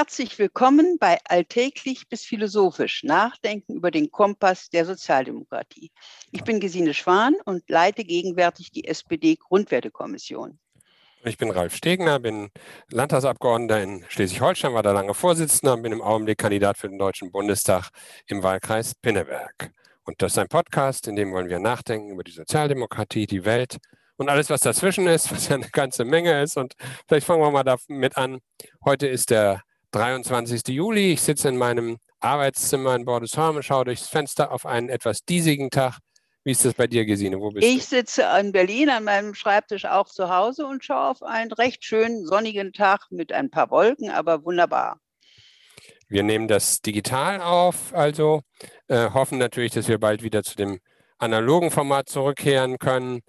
Herzlich willkommen bei Alltäglich bis Philosophisch Nachdenken über den Kompass der Sozialdemokratie. Ich bin Gesine Schwan und leite gegenwärtig die SPD-Grundwertekommission. Ich bin Ralf Stegner, bin Landtagsabgeordneter in Schleswig-Holstein, war da lange Vorsitzender und bin im Augenblick Kandidat für den Deutschen Bundestag im Wahlkreis Pinneberg. Und das ist ein Podcast, in dem wollen wir nachdenken über die Sozialdemokratie, die Welt und alles, was dazwischen ist, was ja eine ganze Menge ist. Und vielleicht fangen wir mal damit an. Heute ist der 23. Juli. Ich sitze in meinem Arbeitszimmer in Bordesholm und schaue durchs Fenster auf einen etwas diesigen Tag. Wie ist das bei dir, Gesine? Wo bist ich du? sitze in Berlin an meinem Schreibtisch auch zu Hause und schaue auf einen recht schönen sonnigen Tag mit ein paar Wolken, aber wunderbar. Wir nehmen das digital auf, also äh, hoffen natürlich, dass wir bald wieder zu dem analogen Format zurückkehren können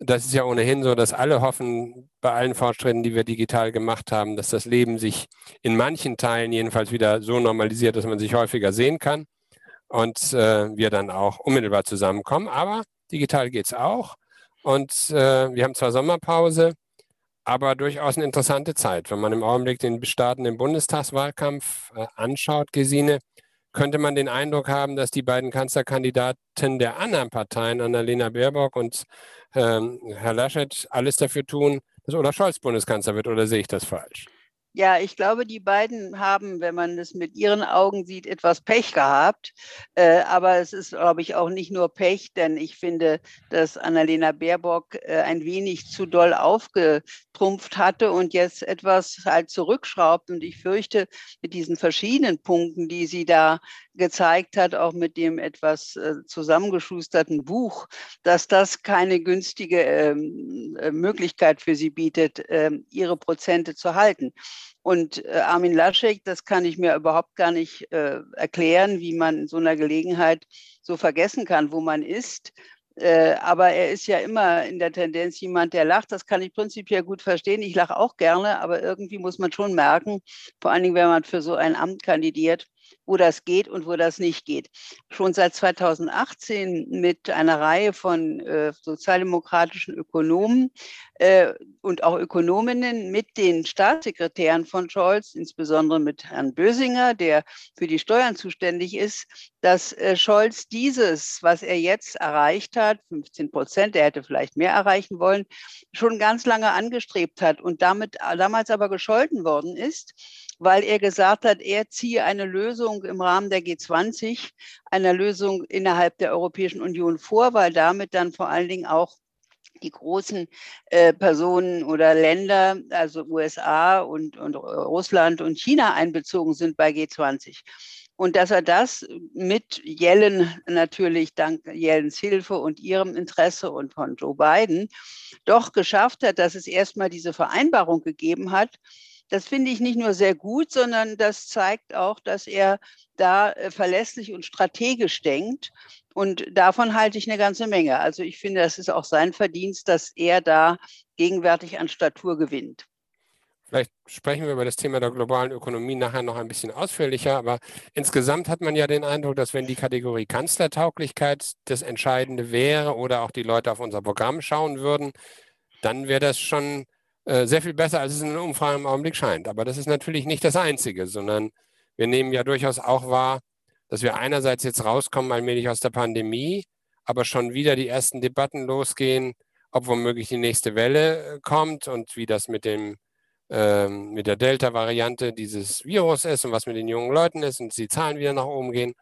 das ist ja ohnehin so, dass alle hoffen, bei allen Fortschritten, die wir digital gemacht haben, dass das Leben sich in manchen Teilen jedenfalls wieder so normalisiert, dass man sich häufiger sehen kann und äh, wir dann auch unmittelbar zusammenkommen. Aber digital geht es auch. Und äh, wir haben zwar Sommerpause, aber durchaus eine interessante Zeit. Wenn man im Augenblick den startenden Bundestagswahlkampf äh, anschaut, Gesine, könnte man den Eindruck haben, dass die beiden Kanzlerkandidaten der anderen Parteien, Annalena Baerbock und ähm, Herr Laschet, alles dafür tun, dass Olaf Scholz Bundeskanzler wird. Oder sehe ich das falsch? Ja, ich glaube, die beiden haben, wenn man es mit ihren Augen sieht, etwas Pech gehabt. Äh, aber es ist, glaube ich, auch nicht nur Pech, denn ich finde, dass Annalena Baerbock äh, ein wenig zu doll aufgetrumpft hatte und jetzt etwas halt zurückschraubt. Und ich fürchte, mit diesen verschiedenen Punkten, die sie da gezeigt hat, auch mit dem etwas äh, zusammengeschusterten Buch, dass das keine günstige ähm, äh, Möglichkeit für sie bietet, äh, ihre Prozente zu halten. Und äh, Armin Laschet, das kann ich mir überhaupt gar nicht äh, erklären, wie man in so einer Gelegenheit so vergessen kann, wo man ist. Äh, aber er ist ja immer in der Tendenz jemand, der lacht. Das kann ich prinzipiell gut verstehen. Ich lache auch gerne, aber irgendwie muss man schon merken, vor allen Dingen, wenn man für so ein Amt kandidiert, wo das geht und wo das nicht geht. Schon seit 2018 mit einer Reihe von äh, sozialdemokratischen Ökonomen äh, und auch Ökonominnen mit den Staatssekretären von Scholz, insbesondere mit Herrn Bösinger, der für die Steuern zuständig ist, dass äh, Scholz dieses, was er jetzt erreicht hat, 15 Prozent, er hätte vielleicht mehr erreichen wollen, schon ganz lange angestrebt hat und damit damals aber gescholten worden ist weil er gesagt hat, er ziehe eine Lösung im Rahmen der G20, einer Lösung innerhalb der Europäischen Union vor, weil damit dann vor allen Dingen auch die großen äh, Personen oder Länder, also USA und, und Russland und China einbezogen sind bei G20. Und dass er das mit Yellen natürlich dank Yellens Hilfe und ihrem Interesse und von Joe Biden doch geschafft hat, dass es erstmal diese Vereinbarung gegeben hat, das finde ich nicht nur sehr gut, sondern das zeigt auch, dass er da äh, verlässlich und strategisch denkt. Und davon halte ich eine ganze Menge. Also ich finde, das ist auch sein Verdienst, dass er da gegenwärtig an Statur gewinnt. Vielleicht sprechen wir über das Thema der globalen Ökonomie nachher noch ein bisschen ausführlicher, aber insgesamt hat man ja den Eindruck, dass wenn die Kategorie Kanzlertauglichkeit das Entscheidende wäre oder auch die Leute auf unser Programm schauen würden, dann wäre das schon sehr viel besser, als es in den Umfragen im Augenblick scheint. Aber das ist natürlich nicht das Einzige, sondern wir nehmen ja durchaus auch wahr, dass wir einerseits jetzt rauskommen allmählich aus der Pandemie, aber schon wieder die ersten Debatten losgehen, ob womöglich die nächste Welle äh, kommt und wie das mit dem ähm, mit der Delta-Variante dieses Virus ist und was mit den jungen Leuten ist und die Zahlen wieder nach oben gehen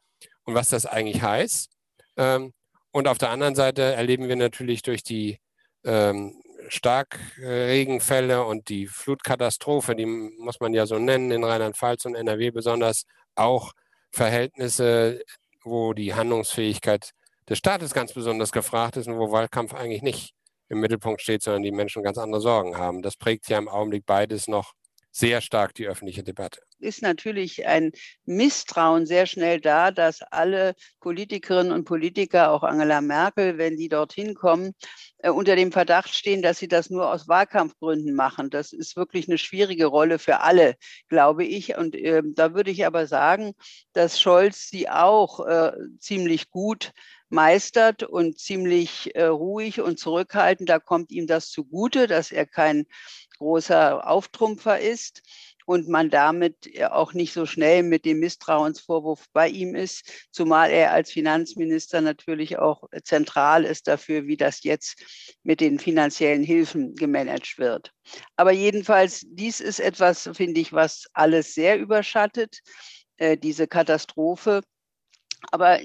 und was das eigentlich heißt. Ähm, und auf der anderen Seite erleben wir natürlich durch die ähm, Starkregenfälle und die Flutkatastrophe, die muss man ja so nennen, in Rheinland-Pfalz und NRW besonders, auch Verhältnisse, wo die Handlungsfähigkeit des Staates ganz besonders gefragt ist und wo Wahlkampf eigentlich nicht im Mittelpunkt steht, sondern die Menschen ganz andere Sorgen haben. Das prägt ja im Augenblick beides noch sehr stark die öffentliche Debatte. Ist natürlich ein Misstrauen sehr schnell da, dass alle Politikerinnen und Politiker, auch Angela Merkel, wenn die dorthin kommen, äh, unter dem Verdacht stehen, dass sie das nur aus Wahlkampfgründen machen. Das ist wirklich eine schwierige Rolle für alle, glaube ich. Und äh, da würde ich aber sagen, dass Scholz sie auch äh, ziemlich gut meistert und ziemlich äh, ruhig und zurückhaltend. Da kommt ihm das zugute, dass er kein großer Auftrumpfer ist. und man damit auch nicht so schnell mit dem Misstrauensvorwurf bei ihm ist, zumal er als Finanzminister natürlich auch zentral ist dafür, wie das jetzt mit den finanziellen Hilfen gemanagt wird. Aber jedenfalls, dies ist etwas, finde ich, was alles sehr überschattet, äh, diese Katastrophe. Aber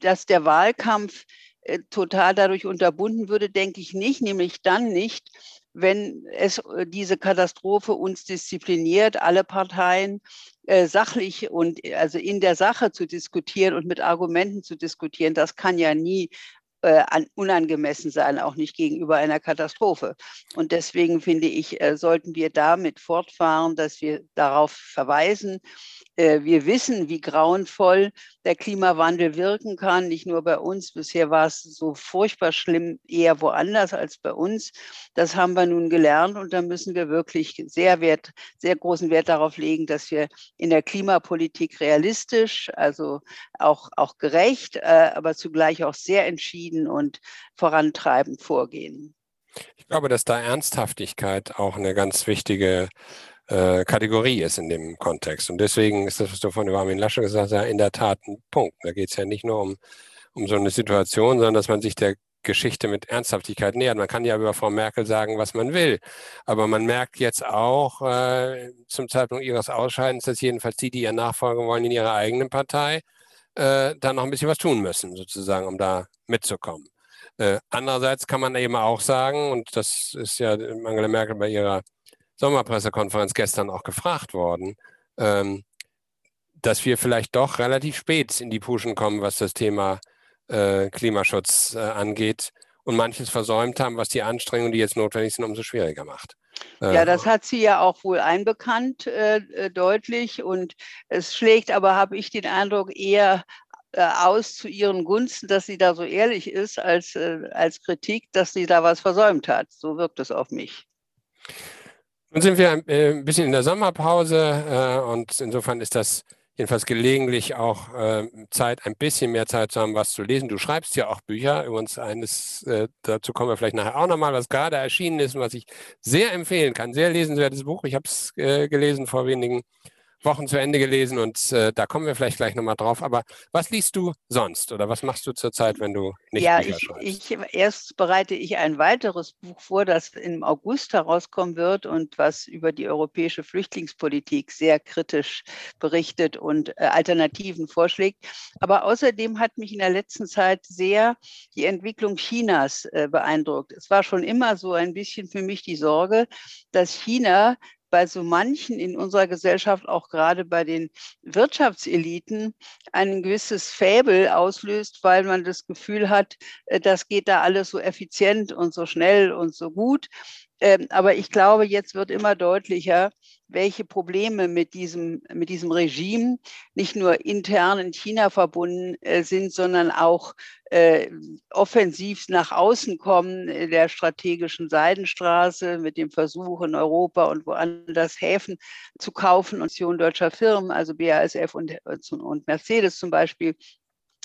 dass der Wahlkampf äh, total dadurch unterbunden würde, denke ich nicht, nämlich dann nicht, wenn es äh, diese Katastrophe uns diszipliniert, alle Parteien äh, sachlich und also in der Sache zu diskutieren und mit Argumenten zu diskutieren, das kann ja nie äh, unangemessen sein, auch nicht gegenüber einer Katastrophe. Und deswegen finde ich, äh, sollten wir damit fortfahren, dass wir darauf verweisen, äh, wir wissen, wie grauenvoll der Klimawandel wirken kann, nicht nur bei uns. Bisher war es so furchtbar schlimm, eher woanders als bei uns. Das haben wir nun gelernt und da müssen wir wirklich sehr, Wert, sehr großen Wert darauf legen, dass wir in der Klimapolitik realistisch, also auch, auch gerecht, äh, aber zugleich auch sehr entschieden und vorantreibend vorgehen. Ich glaube, dass da Ernsthaftigkeit auch eine ganz wichtige äh, Kategorie ist in dem Kontext. Und deswegen ist das, was du von Armin Lasche gesagt hast, ja in der Tat ein Punkt. Da geht es ja nicht nur um, um so eine Situation, sondern dass man sich der Geschichte mit Ernsthaftigkeit nähert. Man kann ja über Frau Merkel sagen, was man will. Aber man merkt jetzt auch äh, zum Zeitpunkt ihres Ausscheidens, dass jedenfalls die, die ihr nachfolgen wollen in ihrer eigenen Partei, äh, da noch ein bisschen was tun müssen, sozusagen, um da mitzukommen. Äh, andererseits kann man eben auch sagen, und das ist ja Angela Merkel bei ihrer Sommerpressekonferenz gestern auch gefragt worden, ähm, dass wir vielleicht doch relativ spät in die Puschen kommen, was das Thema äh, Klimaschutz äh, angeht und manches versäumt haben, was die Anstrengungen, die jetzt notwendig sind, umso schwieriger macht. Ja, äh, das hat sie ja auch wohl einbekannt, äh, äh, deutlich. Und es schlägt aber, habe ich den Eindruck, eher äh, aus zu ihren Gunsten, dass sie da so ehrlich ist, als, als Kritik, dass sie da was versäumt hat. So wirkt es auf mich. Nun sind wir äh, ein bisschen in der Sommerpause äh, und insofern ist das jedenfalls gelegentlich auch äh, Zeit, ein bisschen mehr Zeit zu haben, was zu lesen. Du schreibst ja auch Bücher. Übrigens eines, dazu kommen wir vielleicht nachher auch nochmal, was gerade erschienen ist und was ich sehr empfehlen kann. Sehr lesenswertes Buch. Ich habe es gelesen vor wenigen Wochen zu Ende gelesen und äh, da kommen wir vielleicht gleich nochmal drauf. Aber was liest du sonst oder was machst du zurzeit, wenn du nicht ja, Bücher schreibst? Ja, erst bereite ich ein weiteres Buch vor, das im August herauskommen wird und was über die europäische Flüchtlingspolitik sehr kritisch berichtet und äh, Alternativen vorschlägt. Aber außerdem hat mich in der letzten Zeit sehr die Entwicklung Chinas äh, beeindruckt. Es war schon immer so ein bisschen für mich die Sorge, dass China bei so manchen in unserer Gesellschaft, auch gerade bei den Wirtschaftseliten, ein gewisses Fäbel auslöst, weil man das Gefühl hat, äh, das geht da alles so effizient und so schnell und so gut. Ähm, aber ich glaube, jetzt wird immer deutlicher, welche Probleme mit diesem, mit diesem Regime nicht nur intern in China verbunden äh, sind, sondern auch äh, offensiv nach außen kommen in der strategischen Seidenstraße mit dem Versuch in Europa und woanders Häfen zu kaufen. Und deutscher Firmen, also BASF und, und Mercedes zum Beispiel,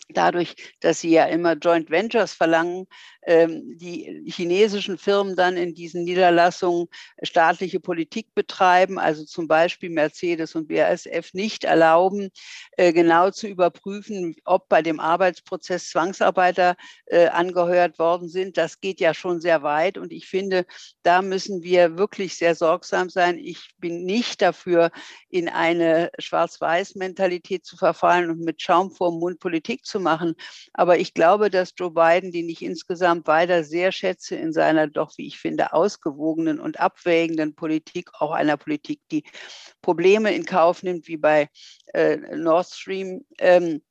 dadurch, dass sie ja immer Joint Ventures verlangen, ähm, die chinesischen Firmen dann in diesen Niederlassungen staatliche Politik betreiben, also zum Beispiel Mercedes und BASF nicht erlauben, äh, genau zu überprüfen, ob bei dem Arbeitsprozess Zwangsarbeiter äh, angeheuert worden sind. Das geht ja schon sehr weit und ich finde, da müssen wir wirklich sehr sorgsam sein. Ich bin nicht dafür, in eine Schwarz-Weiß-Mentalität zu verfallen und mit Schaum vorm Mund Politik zu machen. Aber ich glaube, dass Joe Biden, den ich insgesamt weiter sehr schätze in seiner doch, wie ich finde, ausgewogenen und abwägenden Politik, auch einer Politik, die Probleme in Kauf nimmt, wie bei äh, Nord Stream, ähm,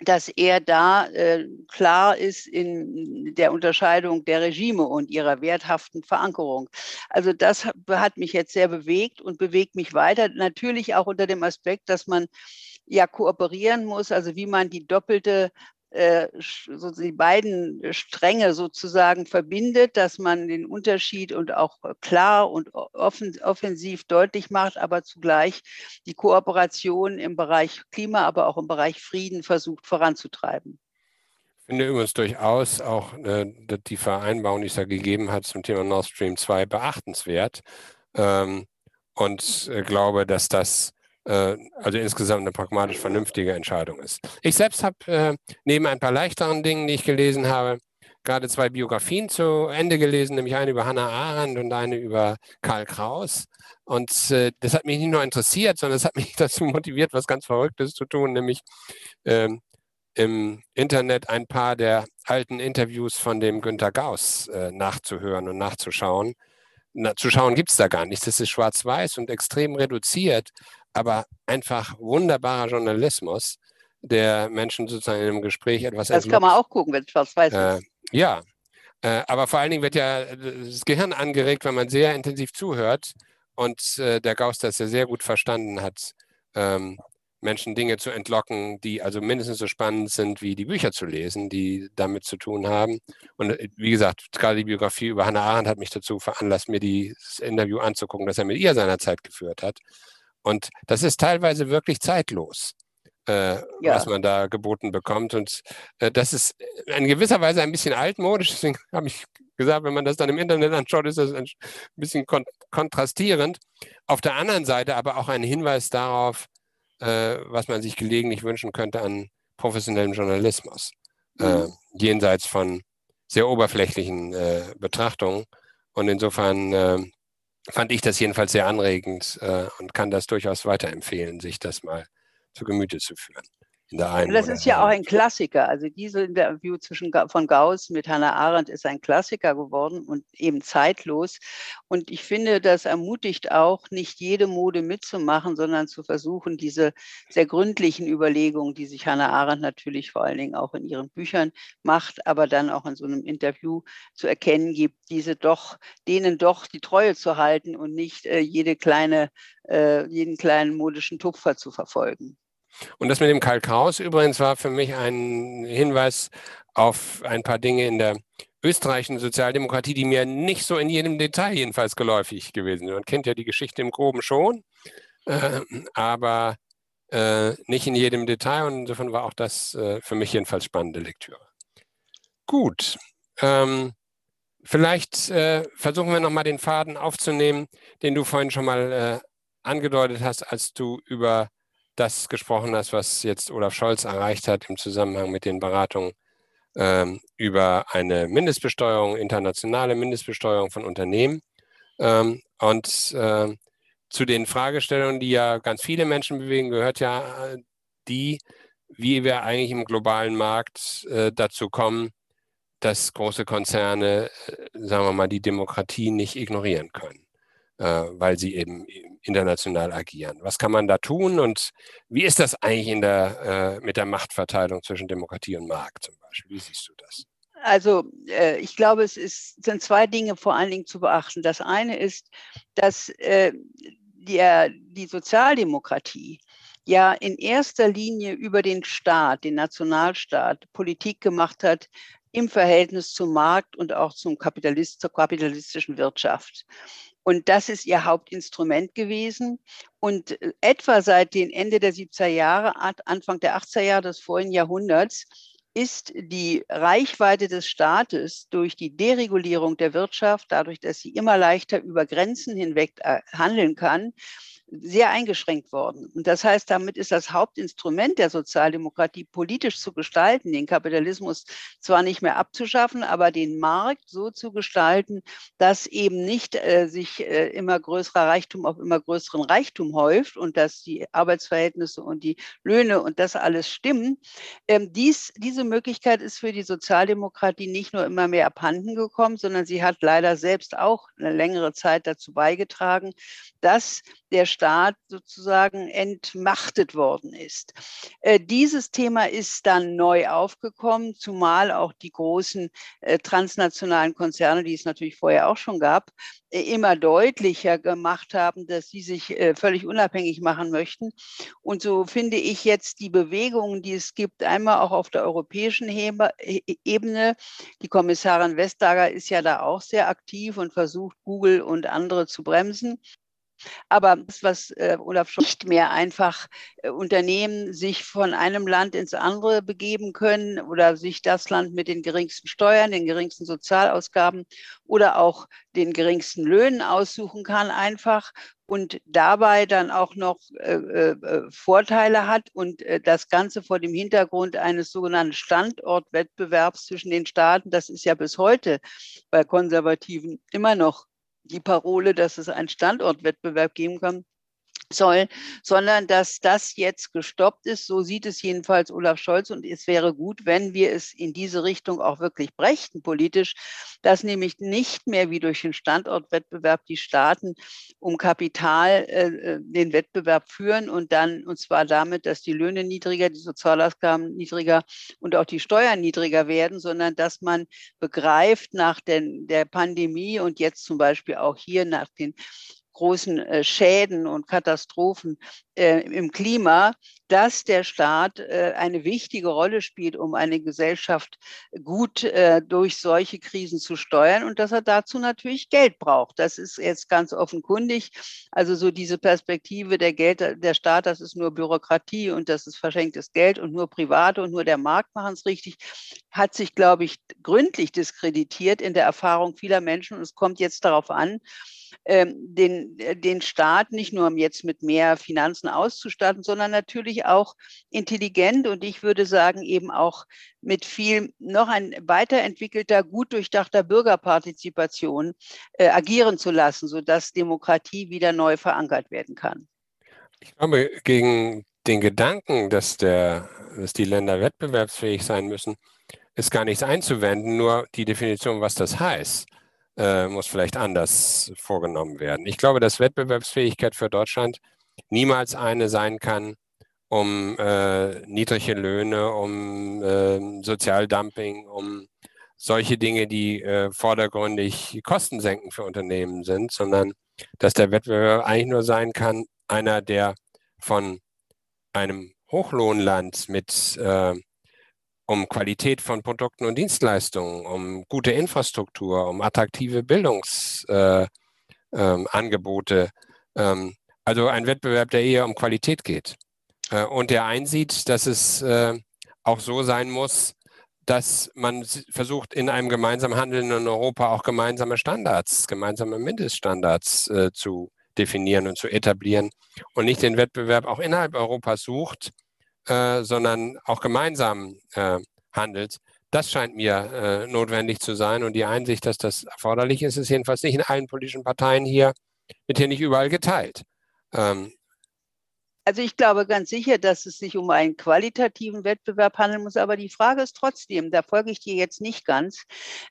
dass er da äh, klar ist in der Unterscheidung der Regime und ihrer werthaften Verankerung. Also das hat mich jetzt sehr bewegt und bewegt mich weiter. Natürlich auch unter dem Aspekt, dass man ja kooperieren muss, also wie man die doppelte äh, so die beiden Stränge sozusagen verbindet, dass man den Unterschied und auch klar und offensiv deutlich macht, aber zugleich die Kooperation im Bereich Klima, aber auch im Bereich Frieden versucht voranzutreiben. Ich finde übrigens durchaus auch äh, die Vereinbarung, die es da gegeben hat zum Thema Nord Stream 2, beachtenswert. Ähm, und äh, glaube, dass das also insgesamt eine pragmatisch vernünftige Entscheidung ist. Ich selbst habe äh, neben ein paar leichteren Dingen, die ich gelesen habe, gerade zwei Biografien zu Ende gelesen, nämlich eine über Hannah Arendt und eine über Karl Kraus. Und äh, das hat mich nicht nur interessiert, sondern es hat mich dazu motiviert, was ganz Verrücktes zu tun, nämlich ähm, im Internet ein paar der alten Interviews von dem Günter Gauss äh, nachzuhören und nachzuschauen. Na, zu schauen gibt es da gar nichts. Das ist schwarz-weiß und extrem reduziert, aber einfach wunderbarer Journalismus, der Menschen sozusagen in einem Gespräch etwas Das entlockt. kann man auch gucken, wenn es schwarz-weiß äh, ist. Ja, äh, aber vor allen Dingen wird ja das Gehirn angeregt, wenn man sehr intensiv zuhört und äh, der Gauss das ja sehr gut verstanden hat, ähm, Menschen Dinge zu entlocken, die also mindestens so spannend sind, wie die Bücher zu lesen, die damit zu tun haben. Und äh, wie gesagt, gerade die Biografie über Hannah Arendt hat mich dazu veranlasst, mir dieses Interview anzugucken, das er mit ihr seinerzeit geführt hat. Und das ist teilweise wirklich zeitlos, äh, ja. was man da geboten bekommt. Und äh, das ist in gewisser Weise ein bisschen altmodisch. Deswegen habe ich gesagt, wenn man das dann im Internet anschaut, ist das ein bisschen kon kontrastierend. Auf der anderen Seite aber auch ein Hinweis darauf, äh, was man sich gelegentlich wünschen könnte an professionellem Journalismus, äh, mhm. jenseits von sehr oberflächlichen äh, Betrachtungen. Und insofern äh, fand ich das jedenfalls sehr anregend äh, und kann das durchaus weiterempfehlen, sich das mal zu Gemüte zu führen. Das ist ja auch ein Klassiker. Also diese Interview zwischen von Gauss mit Hannah Arendt ist ein Klassiker geworden und eben zeitlos. Und ich finde, das ermutigt auch, nicht jede Mode mitzumachen, sondern zu versuchen, diese sehr gründlichen Überlegungen, die sich Hannah Arendt natürlich vor allen Dingen auch in ihren Büchern macht, aber dann auch in so einem Interview zu erkennen gibt, diese doch, denen doch die Treue zu halten und nicht äh, jede kleine, äh, jeden kleinen modischen Tupfer zu verfolgen. Und das mit dem Karl Kraus übrigens war für mich ein Hinweis auf ein paar Dinge in der österreichischen Sozialdemokratie, die mir nicht so in jedem Detail jedenfalls geläufig gewesen sind. Man kennt ja die Geschichte im Groben schon, äh, aber äh, nicht in jedem Detail. Und insofern war auch das äh, für mich jedenfalls spannende Lektüre. Gut. Ähm, vielleicht äh, versuchen wir nochmal den Faden aufzunehmen, den du vorhin schon mal äh, angedeutet hast, als du über das gesprochen hast, was jetzt Olaf Scholz erreicht hat im Zusammenhang mit den Beratungen ähm, über eine Mindestbesteuerung, internationale Mindestbesteuerung von Unternehmen. Ähm, und äh, zu den Fragestellungen, die ja ganz viele Menschen bewegen, gehört ja äh, die, wie wir eigentlich im globalen Markt äh, dazu kommen, dass große Konzerne, äh, sagen wir mal, die Demokratie nicht ignorieren können, weil sie eben international agieren. Was kann man da tun und wie ist das eigentlich in der, äh, mit der Machtverteilung zwischen Demokratie und Markt zum Beispiel? Wie siehst du das? Also äh, ich glaube, es ist, sind zwei Dinge vor allen Dingen zu beachten. Das eine ist, dass äh, die, die Sozialdemokratie ja in erster Linie über den Staat, den Nationalstaat, Politik gemacht hat im Verhältnis zum Markt und auch zum Kapitalist, zur kapitalistischen Wirtschaft. Und das ist ihr Hauptinstrument gewesen. Und äh, etwa seit den Ende der 70er Jahre, Anfang der 80er Jahre des vorigen Jahrhunderts, ist die Reichweite des Staates durch die Deregulierung der Wirtschaft, dadurch, dass sie immer leichter über Grenzen hinweg äh, handeln kann, sehr eingeschränkt worden. Und das heißt, damit ist das Hauptinstrument der Sozialdemokratie politisch zu gestalten, den Kapitalismus zwar nicht mehr abzuschaffen, aber den Markt so zu gestalten, dass eben nicht äh, sich äh, immer größerer Reichtum auf immer größeren Reichtum häuft und dass die Arbeitsverhältnisse und die Löhne und das alles stimmen. Ähm, dies, diese Möglichkeit ist für die Sozialdemokratie nicht nur immer mehr abhanden gekommen, sondern sie hat leider selbst auch eine längere Zeit dazu beigetragen, dass der Staat sozusagen entmachtet worden ist. Äh, dieses Thema ist dann neu aufgekommen, zumal auch die großen äh, transnationalen Konzerne, die es natürlich vorher auch schon gab, äh, immer deutlicher gemacht haben, dass sie sich völlig unabhängig machen möchten. Und so finde ich jetzt die Bewegungen, die es gibt, einmal auch auf der europäischen Ebene. Die Kommissarin Vestager ist ja da auch sehr aktiv und versucht, Google und andere zu bremsen. Aber das, was äh, Olaf Scholz nicht mehr. einfach äh, Unternehmen sich von einem Land ins andere begeben können oder sich das Land mit den geringsten Steuern, den geringsten Sozialausgaben oder auch den geringsten Löhnen aussuchen kann, einfach und dabei dann auch noch äh, äh, Vorteile hat und äh, das Ganze vor dem Hintergrund eines sogenannten Standortwettbewerbs zwischen den Staaten, das ist ja bis heute bei Konservativen immer noch die Parole, dass es einen Standortwettbewerb geben kann soll, sondern dass das jetzt gestoppt ist. So sieht es jedenfalls Olaf Scholz. Und es wäre gut, wenn wir es in diese Richtung auch wirklich brächten politisch, dass nämlich nicht mehr wie durch den Standortwettbewerb die Staaten um Kapital äh, äh, den Wettbewerb führen und dann, und zwar damit, dass die Löhne niedriger, die Sozialausgaben niedriger und auch die Steuern niedriger werden, sondern dass man begreift nach den, der Pandemie und jetzt zum Beispiel auch hier nach den großen äh, Schäden und Katastrophen äh, im Klima, dass der Staat äh, eine wichtige Rolle spielt, um eine Gesellschaft gut durch solche Krisen zu steuern und dass er dazu natürlich Geld braucht. Das ist jetzt ganz offenkundig. Also so diese Perspektive der Geld, der Staat, das ist nur Bürokratie und das ist verschenktes Geld und nur Private und nur der Markt machen es richtig, hat sich, glaube ich, gründlich diskreditiert in der Erfahrung vieler Menschen und es kommt jetzt darauf an, den, äh, den Staat nicht nur jetzt mit mehr Finanzen auszustatten, sondern natürlich auch intelligent und ich würde sagen eben auch mit viel noch ein weiterentwickelter, gut durchdachter Bürgerpartizipation äh, agieren zu lassen, sodass Demokratie wieder neu verankert werden kann. Ich glaube, gegen den Gedanken, dass, der, dass die Länder wettbewerbsfähig sein müssen, ist gar nichts einzuwenden, nur die Definition, was das heißt äh, muss vielleicht anders vorgenommen werden. Ich glaube, dass Wettbewerbsfähigkeit für Deutschland niemals eine sein kann, um äh, niedrige Löhne, um äh, Sozialdumping, um solche Dinge, die äh, vordergründig Kostensenken für Unternehmen sind, sondern dass der Wettbewerb eigentlich nur sein kann, einer, der von einem Hochlohnland mit äh, um Qualität von Produkten und Dienstleistungen, um gute Infrastruktur, um attraktive Bildungsangebote. Äh, ähm, ähm, also ein Wettbewerb, der eher um Qualität geht äh, und der einsieht, dass es äh, auch so sein muss, dass man versucht, in einem gemeinsam handelnden Europa auch gemeinsame Standards, gemeinsame Mindeststandards äh, zu definieren und zu etablieren und nicht den Wettbewerb auch innerhalb Europas sucht, äh, sondern auch gemeinsam äh, handelt. Das scheint mir äh, notwendig zu sein. Und die Einsicht, dass das erforderlich ist, ist jedenfalls nicht in allen politischen Parteien hier, wird hier nicht überall geteilt. Ähm, also ich glaube ganz sicher, dass es sich um einen qualitativen Wettbewerb handeln muss. Aber die Frage ist trotzdem, da folge ich dir jetzt nicht ganz,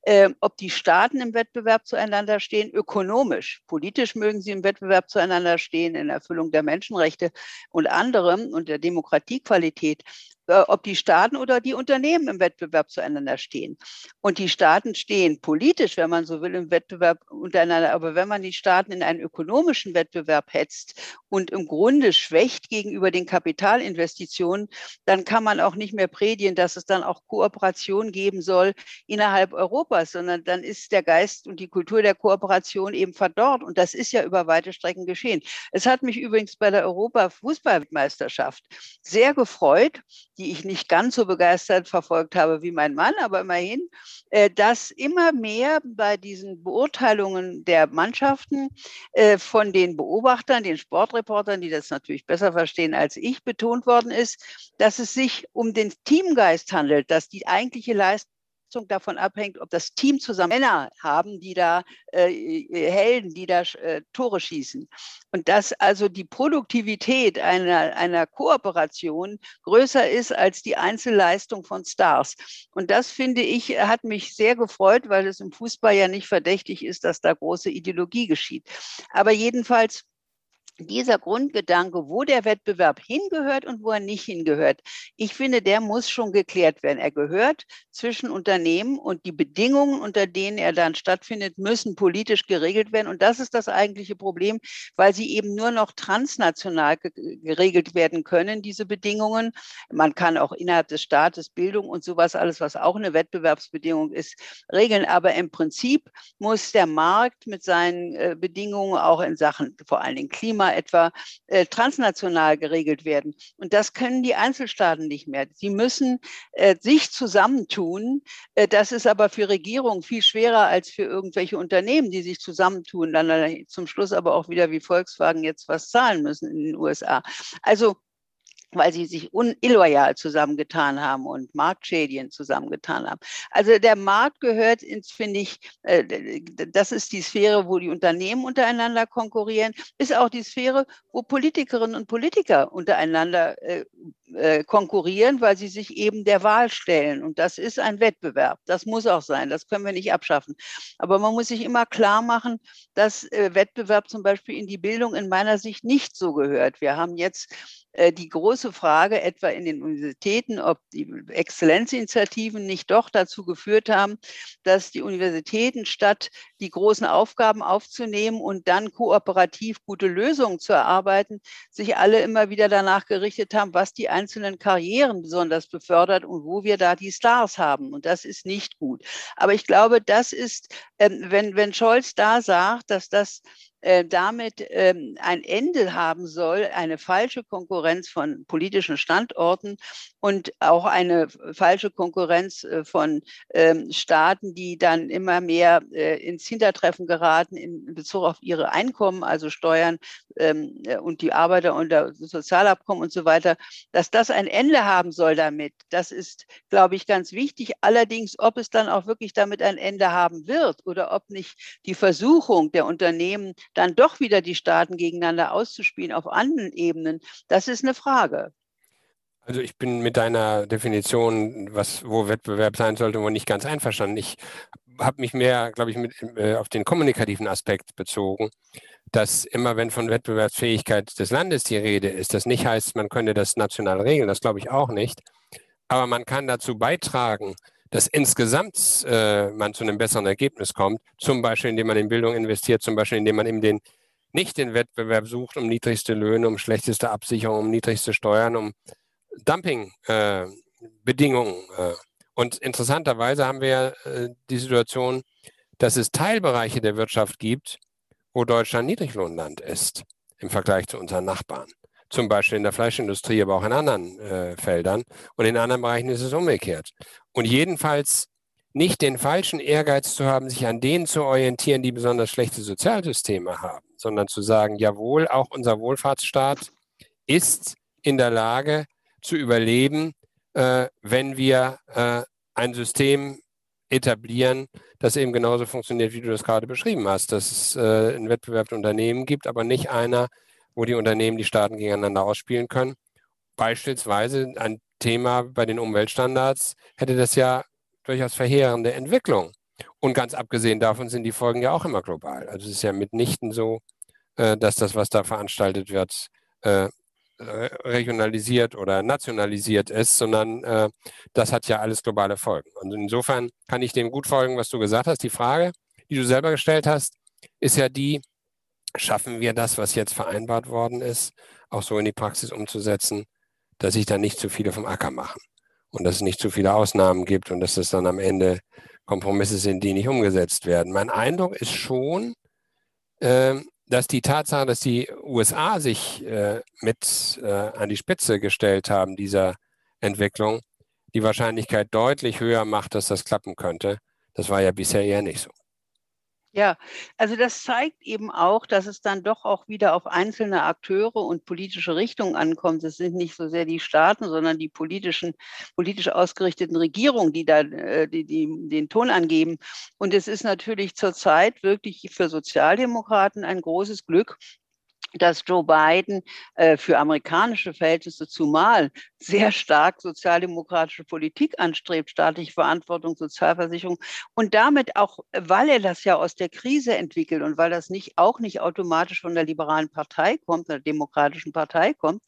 äh, ob die Staaten im Wettbewerb zueinander stehen, ökonomisch. Politisch mögen sie im Wettbewerb zueinander stehen, in Erfüllung der Menschenrechte und anderem und der Demokratiequalität ob die Staaten oder die Unternehmen im Wettbewerb zueinander stehen. Und die Staaten stehen politisch, wenn man so will, im Wettbewerb untereinander. Aber wenn man die Staaten in einen ökonomischen Wettbewerb hetzt und im Grunde schwächt gegenüber den Kapitalinvestitionen, dann kann man auch nicht mehr predigen, dass es dann auch Kooperation geben soll innerhalb Europas, sondern dann ist der Geist und die Kultur der Kooperation eben verdorrt. Und das ist ja über weite Strecken geschehen. Es hat mich übrigens bei der Europa-Fußballmeisterschaft sehr gefreut, die ich nicht ganz so begeistert verfolgt habe wie mein Mann, aber immerhin, äh, dass immer mehr bei diesen Beurteilungen der Mannschaften äh, von den Beobachtern, den Sportreportern, die das natürlich besser verstehen als ich, betont worden ist, dass es sich um den Teamgeist handelt, dass die eigentliche Leistung davon abhängt, ob das Team zusammen Männer haben, die da äh, äh, Helden, die da äh, Tore schießen. Und dass also die Produktivität einer, einer Kooperation größer ist als die Einzelleistung von Stars. Und das finde ich, hat mich sehr gefreut, weil es im Fußball ja nicht verdächtig ist, dass da große Ideologie geschieht. Aber jedenfalls dieser Grundgedanke, wo der Wettbewerb hingehört und wo er nicht hingehört, ich finde, der muss schon geklärt werden. Er gehört zwischen Unternehmen und die Bedingungen, unter denen er dann stattfindet, müssen politisch geregelt werden. Und das ist das eigentliche Problem, weil sie eben nur noch transnational geregelt werden können, diese Bedingungen. Man kann auch innerhalb des Staates Bildung und sowas alles, was auch eine Wettbewerbsbedingung ist, regeln. Aber im Prinzip muss der Markt mit seinen äh, Bedingungen auch in Sachen vor allen Dingen Klima, etwa äh, transnational geregelt werden. Und das können die Einzelstaaten nicht mehr. Sie müssen äh, sich zusammentun. Äh, das ist aber für Regierungen viel schwerer als für irgendwelche Unternehmen, die sich zusammentun, dann zum Schluss aber auch wieder wie Volkswagen jetzt was zahlen müssen in den USA. Also weil sie sich illoyal zusammengetan haben und Marktschädien zusammengetan haben. Also der Markt gehört ins, finde ich, äh, das ist die Sphäre, wo die Unternehmen untereinander konkurrieren, ist auch die Sphäre, wo Politikerinnen und Politiker untereinander äh, äh, konkurrieren, weil sie sich eben der Wahl stellen. Und das ist ein Wettbewerb. Das muss auch sein. Das können wir nicht abschaffen. Aber man muss sich immer klar machen, dass Wettbewerb zum Beispiel in die Bildung in meiner Sicht nicht so gehört. Wir haben jetzt äh, die große Frage etwa in den Universitäten, ob die Exzellenzinitiativen nicht doch dazu geführt haben, dass die Universitäten statt die großen Aufgaben aufzunehmen und dann kooperativ gute Lösungen zu erarbeiten, sich alle immer wieder danach gerichtet haben, was die einzelnen Karrieren besonders befördert und wo wir da die Stars haben. Und das ist nicht gut. Aber ich glaube, das ist, ähm, wenn, wenn Scholz da sagt, dass das äh, damit ähm, ein Ende haben soll, eine falsche Konkurrenz von politischen Standorten und auch eine falsche Konkurrenz äh, von ähm, Staaten, die dann immer mehr äh, ins Hintertreffen geraten in Bezug auf ihre Einkommen, also Steuern ähm, und die Arbeiter unter Sozialabkommen und so weiter, dass das ein Ende haben soll damit. Das ist, glaube ich, ganz wichtig. Allerdings, ob es dann auch wirklich damit ein Ende haben wird oder ob nicht die Versuchung der Unternehmen, dann doch wieder die Staaten gegeneinander auszuspielen auf anderen Ebenen, das ist eine Frage. Also ich bin mit deiner Definition, was wo Wettbewerb sein sollte, wo nicht ganz einverstanden. Ich habe mich mehr, glaube ich, mit, äh, auf den kommunikativen Aspekt bezogen, dass immer, wenn von Wettbewerbsfähigkeit des Landes die Rede ist, das nicht heißt, man könne das national regeln, das glaube ich auch nicht. Aber man kann dazu beitragen, dass insgesamt äh, man zu einem besseren Ergebnis kommt, zum Beispiel indem man in Bildung investiert, zum Beispiel indem man eben den, nicht den Wettbewerb sucht um niedrigste Löhne, um schlechteste Absicherung, um niedrigste Steuern, um Dumpingbedingungen. Äh, äh. Und interessanterweise haben wir äh, die Situation, dass es Teilbereiche der Wirtschaft gibt, wo Deutschland Niedriglohnland ist im Vergleich zu unseren Nachbarn zum Beispiel in der Fleischindustrie, aber auch in anderen äh, Feldern. Und in anderen Bereichen ist es umgekehrt. Und jedenfalls nicht den falschen Ehrgeiz zu haben, sich an denen zu orientieren, die besonders schlechte Sozialsysteme haben, sondern zu sagen, jawohl, auch unser Wohlfahrtsstaat ist in der Lage zu überleben, äh, wenn wir äh, ein System etablieren, das eben genauso funktioniert, wie du das gerade beschrieben hast, dass es äh, einen Wettbewerb der Unternehmen gibt, aber nicht einer, wo die Unternehmen die Staaten gegeneinander ausspielen können. Beispielsweise ein Thema bei den Umweltstandards hätte das ja durchaus verheerende Entwicklung. Und ganz abgesehen davon sind die Folgen ja auch immer global. Also es ist ja mitnichten so, äh, dass das, was da veranstaltet wird, äh, regionalisiert oder nationalisiert ist, sondern äh, das hat ja alles globale Folgen. Und insofern kann ich dem gut folgen, was du gesagt hast. Die Frage, die du selber gestellt hast, ist ja die, schaffen wir das, was jetzt vereinbart worden ist, auch so in die Praxis umzusetzen, dass sich dann nicht zu viele vom Acker machen und dass es nicht zu viele Ausnahmen gibt und dass es dann am Ende Kompromisse sind, die nicht umgesetzt werden. Mein Eindruck ist schon, äh, dass die Tatsache, dass die USA sich äh, mit äh, an die Spitze gestellt haben dieser Entwicklung, die Wahrscheinlichkeit deutlich höher macht, dass das klappen könnte. Das war ja bisher eher nicht so. Ja, also das zeigt eben auch, dass es dann doch auch wieder auf einzelne Akteure und politische Richtungen ankommt. Es sind nicht so sehr die Staaten, sondern die politischen, politisch ausgerichteten Regierungen, die da äh, die, die, den Ton angeben. Und es ist natürlich zurzeit wirklich für Sozialdemokraten ein großes Glück, dass Joe Biden äh, für amerikanische Verhältnisse zumal sehr stark sozialdemokratische Politik anstrebt, staatliche Verantwortung, Sozialversicherung und damit auch, weil er das ja aus der Krise entwickelt und weil das nicht auch nicht automatisch von der liberalen Partei kommt, der demokratischen Partei kommt,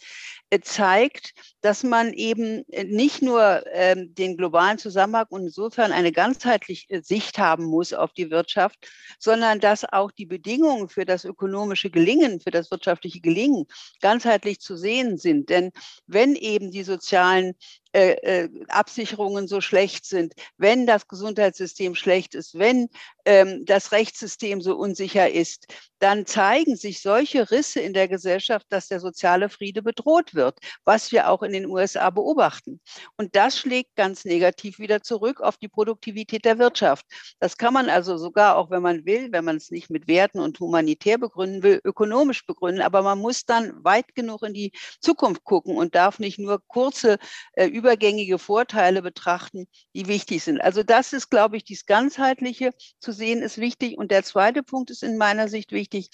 äh, zeigt, dass man eben nicht nur ähm, den globalen Zusammenhang und insofern eine ganzheitliche Sicht haben muss auf die Wirtschaft, sondern dass auch die Bedingungen für das ökonomische Gelingen, für das wirtschaftliche Gelingen ganzheitlich zu sehen sind. Denn wenn eben die sozialen äh, äh, Absicherungen so schlecht sind, wenn das Gesundheitssystem schlecht ist, wenn ähm, das Rechtssystem so unsicher ist, dann zeigen sich solche Risse in der Gesellschaft, dass der soziale Friede bedroht wird, was wir auch in den USA beobachten. Und das schlägt ganz negativ wieder zurück auf die Produktivität der Wirtschaft. Das kann man also sogar, auch wenn man will, wenn man es nicht mit Werten und humanitär begründen will, ökonomisch begründen. Aber man muss dann weit genug in die Zukunft gucken und darf nicht nur kurze äh, übergängige Vorteile betrachten, die wichtig sind. Also das ist, glaube ich, dies ganzheitliche zu sehen ist wichtig. Und der zweite Punkt ist in meiner Sicht wichtig,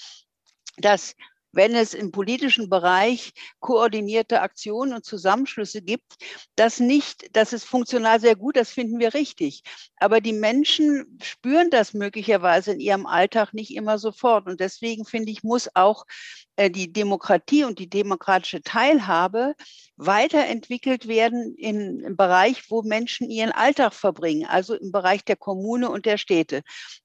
dass wenn es im politischen Bereich koordinierte Aktionen und Zusammenschlüsse gibt, das nicht, das ist funktional sehr gut, das finden wir richtig. Aber die Menschen spüren das möglicherweise in ihrem Alltag nicht immer sofort. Und deswegen finde ich, muss auch äh, die Demokratie und die demokratische Teilhabe weiterentwickelt werden im Bereich, wo Menschen ihren Alltag verbringen, also im Bereich der Kommune und der Städte.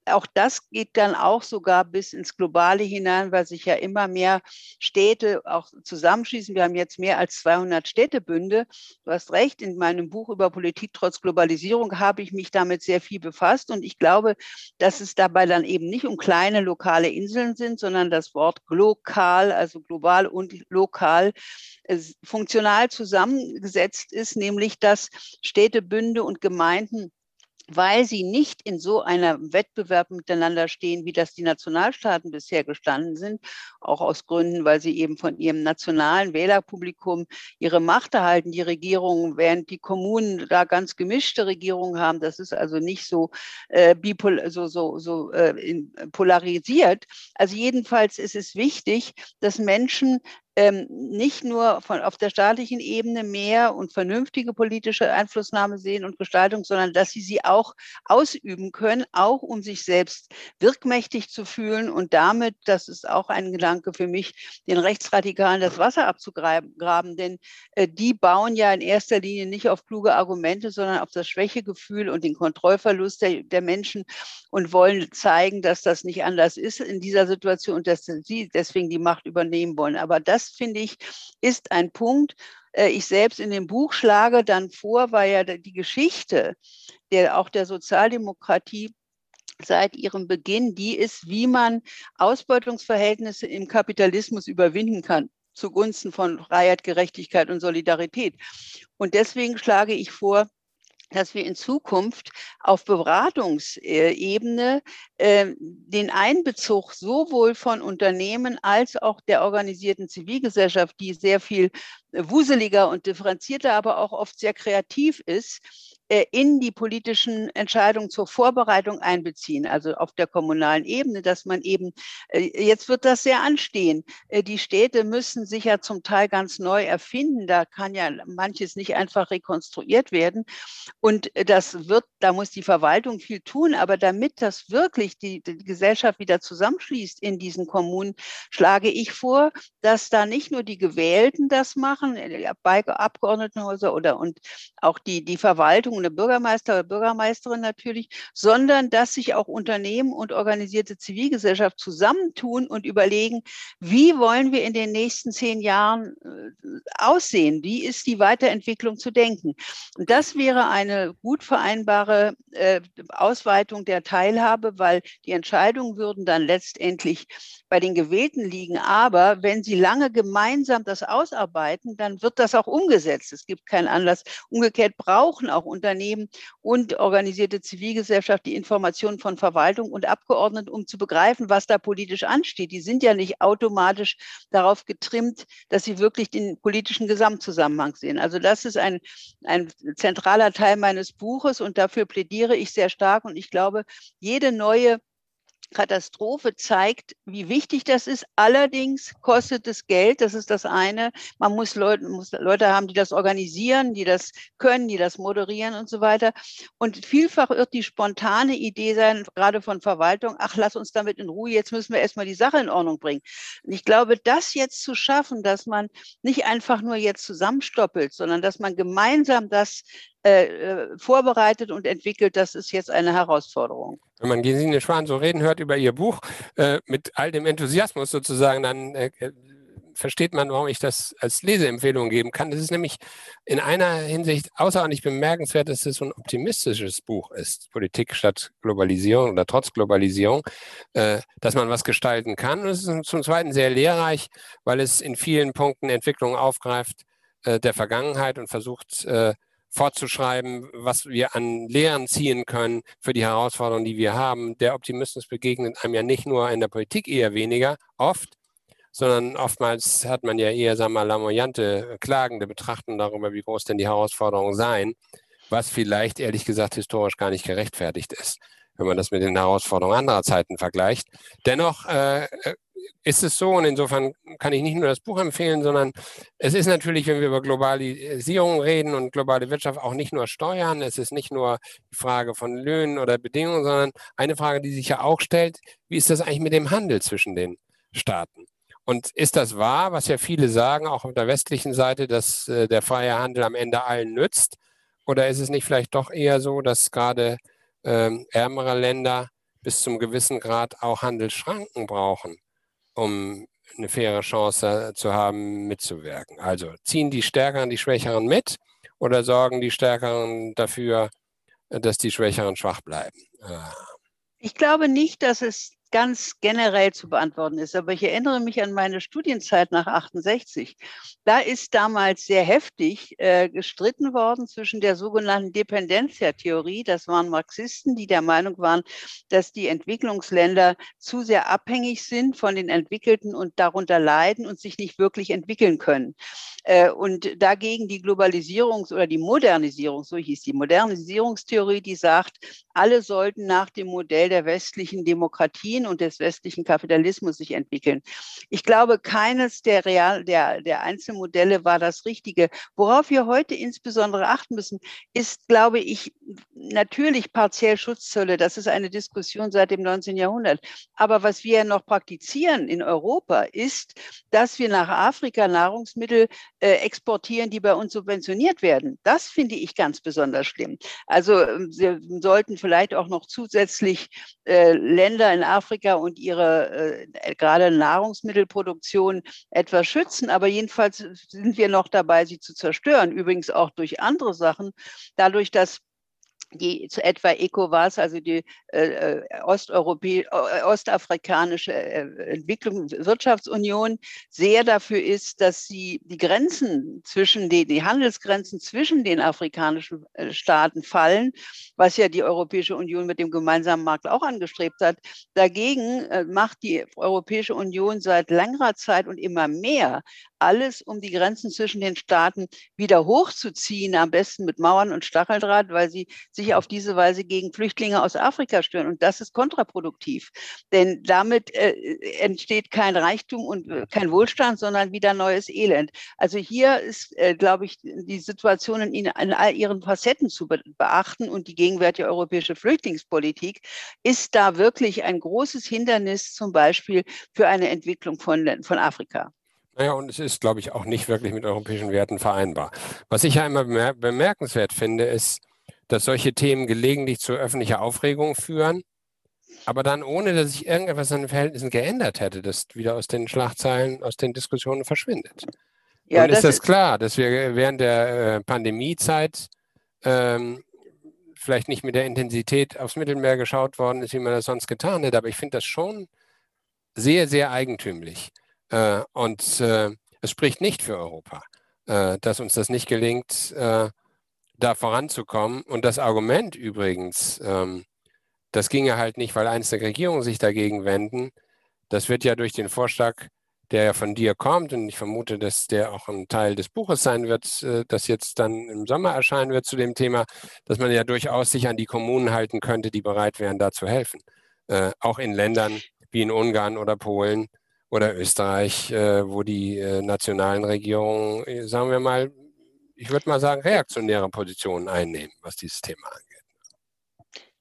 Auch das geht dann auch sogar bis ins Globale hinein, weil sich ja immer mehr Städte auch zusammenschließen. Wir haben jetzt mehr als 200 Städtebünde. Du hast recht, in meinem Buch über Politik trotz Globalisierung habe ich mich damit sehr viel befasst und ich glaube, dass es dabei dann eben nicht um kleine lokale Inseln sind, sondern das Wort lokal global, also global und lokal, funktional zusammengesetzt ist, nämlich dass Städte, Bünde und Gemeinden weil sie nicht in so einem Wettbewerb miteinander stehen, wie das die Nationalstaaten bisher gestanden sind, auch aus Gründen, weil sie eben von ihrem nationalen Wählerpublikum ihre Macht erhalten, die Regierungen, während die Kommunen da ganz gemischte Regierungen haben. Das ist also nicht so, äh, bipol so, so, so äh, polarisiert. Also jedenfalls ist es wichtig, dass Menschen ähm, nicht nur von, auf der staatlichen Ebene mehr und vernünftige politische Einflussnahme sehen und Gestaltung, sondern dass sie sie auch ausüben können, auch um sich selbst wirkmächtig zu fühlen und damit, das ist auch ein Gedanke für mich, den Rechtsradikalen das Wasser abzugraben, denn äh, die bauen ja in erster Linie nicht auf kluge Argumente, sondern auf das Schwächegefühl und den Kontrollverlust der, der Menschen und wollen zeigen, dass das nicht anders ist in dieser Situation und dass sie deswegen die Macht übernehmen wollen. Aber das das, finde ich, ist ein Punkt. Äh, ich selbst in dem Buch schlage dann vor, weil ja die Geschichte der, auch der Sozialdemokratie seit ihrem Beginn die ist, wie man Ausbeutungsverhältnisse im Kapitalismus überwinden kann zugunsten von Freiheit, Gerechtigkeit und Solidarität. Und deswegen schlage ich vor, dass wir in Zukunft auf Beratungsebene äh, den Einbezug sowohl von Unternehmen als auch der organisierten Zivilgesellschaft, die sehr viel wuseliger und differenzierter, aber auch oft sehr kreativ ist, äh, in die politischen Entscheidungen zur Vorbereitung einbeziehen, also auf der kommunalen Ebene, dass man eben, äh, jetzt wird das sehr anstehen. Äh, die Städte müssen sich ja zum Teil ganz neu erfinden. Da kann ja manches nicht einfach rekonstruiert werden. Und das wird, da muss die Verwaltung viel tun. Aber damit das wirklich die, die Gesellschaft wieder zusammenschließt in diesen Kommunen, schlage ich vor, dass da nicht nur die Gewählten das machen, bei Abgeordnetenhäuser oder und auch die, die Verwaltung ohne Bürgermeister oder Bürgermeisterin natürlich, sondern dass sich auch Unternehmen und organisierte Zivilgesellschaft zusammentun und überlegen, wie wollen wir in den nächsten zehn Jahren äh, aussehen? Wie ist die Weiterentwicklung zu denken? Und das wäre eine gut vereinbare äh, Ausweitung der Teilhabe, weil die Entscheidungen würden dann letztendlich bei den Gewählten liegen. Aber wenn sie lange gemeinsam das ausarbeiten, dann wird das auch umgesetzt. Es gibt keinen Anlass. Umgekehrt brauchen auch Unternehmen und organisierte Zivilgesellschaft die Informationen von Verwaltung und Abgeordneten, um zu begreifen, was da politisch ansteht. Die sind ja nicht automatisch darauf getrimmt, dass sie wirklich den politischen Gesamtzusammenhang sehen. Also das ist ein, ein zentraler Teil meines Buches und dafür plädiere ich sehr stark. Und ich glaube, jede neue Katastrophe zeigt, wie wichtig das ist. Allerdings kostet es Geld, das ist das eine. Man muss Leute, muss Leute haben, die das organisieren, die das können, die das moderieren und so weiter. Und vielfach wird die spontane Idee sein, gerade von Verwaltung, ach, lass uns damit in Ruhe, jetzt müssen wir erstmal die Sache in Ordnung bringen. Und ich glaube, das jetzt zu schaffen, dass man nicht einfach nur jetzt zusammenstoppelt, sondern dass man gemeinsam das äh, äh, vorbereitet und entwickelt, das ist jetzt eine Herausforderung. Wenn man Gesine Schwan so reden hört über ihr Buch, äh, mit all dem Enthusiasmus sozusagen, dann äh, äh, versteht man, warum ich das als Leseempfehlung geben kann. Das ist nämlich in einer Hinsicht außerordentlich bemerkenswert, dass es so ein optimistisches Buch ist, Politik statt Globalisierung oder trotz Globalisierung, dass man was gestalten kann. Und es ist zum Zweiten sehr lehrreich, weil es in vielen Punkten Entwicklungen aufgreift der Vergangenheit und versucht, fortzuschreiben, was wir an Lehren ziehen können für die Herausforderungen, die wir haben. Der Optimismus begegnet einem ja nicht nur in der Politik eher weniger, oft, sondern oftmals hat man ja eher, sagen wir mal, lamoyante, klagende Betrachten darüber, wie groß denn die Herausforderungen seien, was vielleicht ehrlich gesagt historisch gar nicht gerechtfertigt ist, wenn man das mit den Herausforderungen anderer Zeiten vergleicht. Dennoch äh, ist es so und insofern kann ich nicht nur das Buch empfehlen, sondern es ist natürlich, wenn wir über Globalisierung reden und globale Wirtschaft, auch nicht nur Steuern, es ist nicht nur die Frage von Löhnen oder Bedingungen, sondern eine Frage, die sich ja auch stellt, wie ist das eigentlich mit dem Handel zwischen den Staaten? Und ist das wahr, was ja viele sagen, auch auf der westlichen Seite, dass äh, der freie Handel am Ende allen nützt? Oder ist es nicht vielleicht doch eher so, dass gerade ähm, ärmere Länder bis zum gewissen Grad auch Handelsschranken brauchen? um eine faire Chance zu haben, mitzuwirken. Also ziehen die Stärkeren die Schwächeren mit oder sorgen die Stärkeren dafür, dass die Schwächeren schwach bleiben? Ah. Ich glaube nicht, dass es ganz generell zu beantworten ist. Aber ich erinnere mich an meine Studienzeit nach 68. Da ist damals sehr heftig äh, gestritten worden zwischen der sogenannten Dependenzia-Theorie. Das waren Marxisten, die der Meinung waren, dass die Entwicklungsländer zu sehr abhängig sind von den Entwickelten und darunter leiden und sich nicht wirklich entwickeln können. Äh, und dagegen die Globalisierungs- oder die Modernisierung, so hieß die Modernisierungstheorie, die sagt, alle sollten nach dem Modell der westlichen Demokratien Technologien und des westlichen Kapitalismus sich entwickeln. Ich glaube, keines der, Real, der, der Einzelmodelle war das Richtige. Worauf wir heute insbesondere achten müssen, ist, glaube ich, natürlich partiell Schutzzölle. Das ist eine Diskussion seit dem 19. Jahrhundert. Aber was wir noch praktizieren in Europa ist, dass wir nach Afrika Nahrungsmittel äh, exportieren, die bei uns subventioniert werden. Das finde ich ganz besonders schlimm. Also wir ähm, sollten vielleicht auch noch zusätzlich äh, Länder in Afrika Afrika und ihre äh, gerade Nahrungsmittelproduktion etwas schützen. Aber jedenfalls sind wir noch dabei, sie zu zerstören. Übrigens auch durch andere Sachen. Dadurch, dass die zu etwa ECOWAS, also die äh, äh Osteuropä äh, ostafrikanische äh, Entwicklung, Wirtschaftsunion, sehr dafür ist, dass sie die Grenzen zwischen den, die Handelsgrenzen zwischen den afrikanischen Staaten fallen, was ja die Europäische Union mit dem gemeinsamen Markt auch angestrebt hat. Dagegen macht die Europäische Union seit längerer Zeit und immer mehr alles, um die Grenzen zwischen den Staaten wieder hochzuziehen, am besten mit Mauern und Stacheldraht, weil sie sich auf diese Weise gegen Flüchtlinge aus Afrika stören. Und das ist kontraproduktiv, denn damit äh, entsteht kein Reichtum und äh, kein Wohlstand, sondern wieder neues Elend. Also hier ist, äh, glaube ich, die Situation in, in, all ihren Facetten zu be beachten und die gegenwärtige europäische Flüchtlingspolitik ist da wirklich ein großes Hindernis zum Beispiel für eine Entwicklung von, von Afrika. Naja, und es ist, glaube ich, auch nicht wirklich mit europäischen Werten vereinbar. Was ich ja immer bemerkenswert finde, ist, dass solche Themen gelegentlich zu öffentlicher Aufregung führen, aber dann ohne, dass sich irgendetwas an den Verhältnissen geändert hätte, das wieder aus den Schlagzeilen, aus den Diskussionen verschwindet. Ja, und ist das, das klar, dass wir während der äh, Pandemiezeit ähm, vielleicht nicht mit der Intensität aufs Mittelmeer geschaut worden ist, wie man das sonst getan hätte, aber ich finde das schon sehr, sehr eigentümlich äh, und äh, es spricht nicht für Europa, äh, dass uns das nicht gelingt, da voranzukommen. Und das Argument übrigens, ähm, das ginge halt nicht, weil einzelne Regierungen sich dagegen wenden. Das wird ja durch den Vorschlag, der ja von dir kommt, und ich vermute, dass der auch ein Teil des Buches sein wird, das jetzt dann im Sommer erscheinen wird zu dem Thema, dass man ja durchaus sich an die Kommunen halten könnte, die bereit wären, da zu helfen. äh, auch in Ländern wie in Ungarn oder Polen oder Österreich, äh, wo die äh, nationalen Regierungen, äh, sagen wir mal, ich würde mal sagen, reaktionäre Positionen einnehmen, was dieses Thema angeht.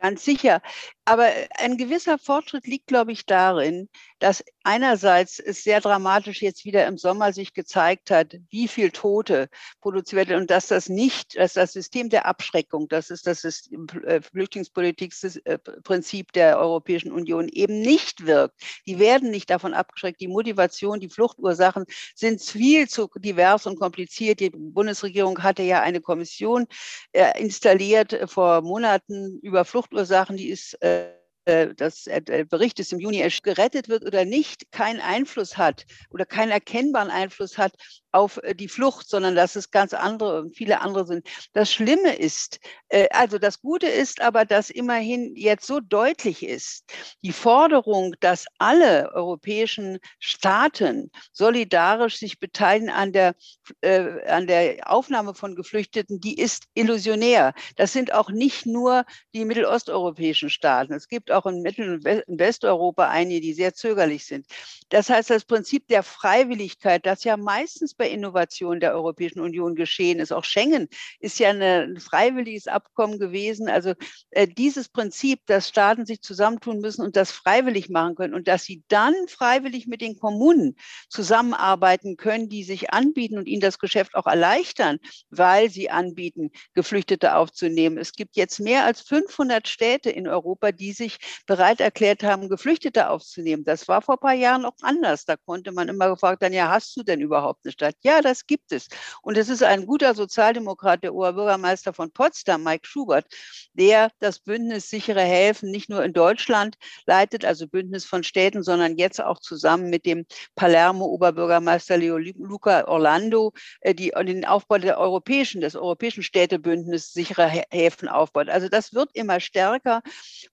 Ganz sicher. Aber ein gewisser Fortschritt liegt, glaube ich, darin, dass einerseits es sehr dramatisch jetzt wieder im Sommer sich gezeigt hat, wie viel Tote produziert werden und dass das nicht, dass das System der Abschreckung, das ist das äh, Flüchtlingspolitikprinzip äh, der Europäischen Union eben nicht wirkt. Die werden nicht davon abgeschreckt. Die Motivation, die Fluchtursachen sind viel zu divers und kompliziert. Die Bundesregierung hatte ja eine Kommission äh, installiert vor Monaten über Fluchtursachen, die ist äh, das der Bericht ist im Juni gerettet wird oder nicht, keinen Einfluss hat oder keinen erkennbaren Einfluss hat auf äh, die Flucht, sondern dass es ganz andere und viele andere sind. Das Schlimme ist, äh, also das Gute ist aber, dass immerhin jetzt so deutlich ist, die Forderung, dass alle europäischen Staaten solidarisch sich beteiligen an der, äh, an der Aufnahme von Geflüchteten, die ist illusionär. Das sind auch nicht nur die mittelosteuropäischen Staaten. Es gibt auch in Mittel- und Westeuropa einige, die sehr zögerlich sind. Das heißt, das Prinzip der Freiwilligkeit, das ja meistens bei Innovation der Europäischen Union geschehen ist. Auch Schengen ist ja ein freiwilliges Abkommen gewesen. Also äh, dieses Prinzip, dass Staaten sich zusammentun müssen und das freiwillig machen können und dass sie dann freiwillig mit den Kommunen zusammenarbeiten können, die sich anbieten und ihnen das Geschäft auch erleichtern, weil sie anbieten, Geflüchtete aufzunehmen. Es gibt jetzt mehr als 500 Städte in Europa, die sich bereit erklärt haben, Geflüchtete aufzunehmen. Das war vor ein paar Jahren auch anders. Da konnte man immer gefragt werden, ja, hast du denn überhaupt eine Stadt? Ja, das gibt es. Und es ist ein guter Sozialdemokrat, der Oberbürgermeister von Potsdam, Mike Schubert, der das Bündnis sichere Häfen nicht nur in Deutschland leitet, also Bündnis von Städten, sondern jetzt auch zusammen mit dem Palermo-Oberbürgermeister Leo Luca Orlando, äh, die den Aufbau der europäischen, des europäischen Städtebündnisses sichere Häfen aufbaut. Also das wird immer stärker.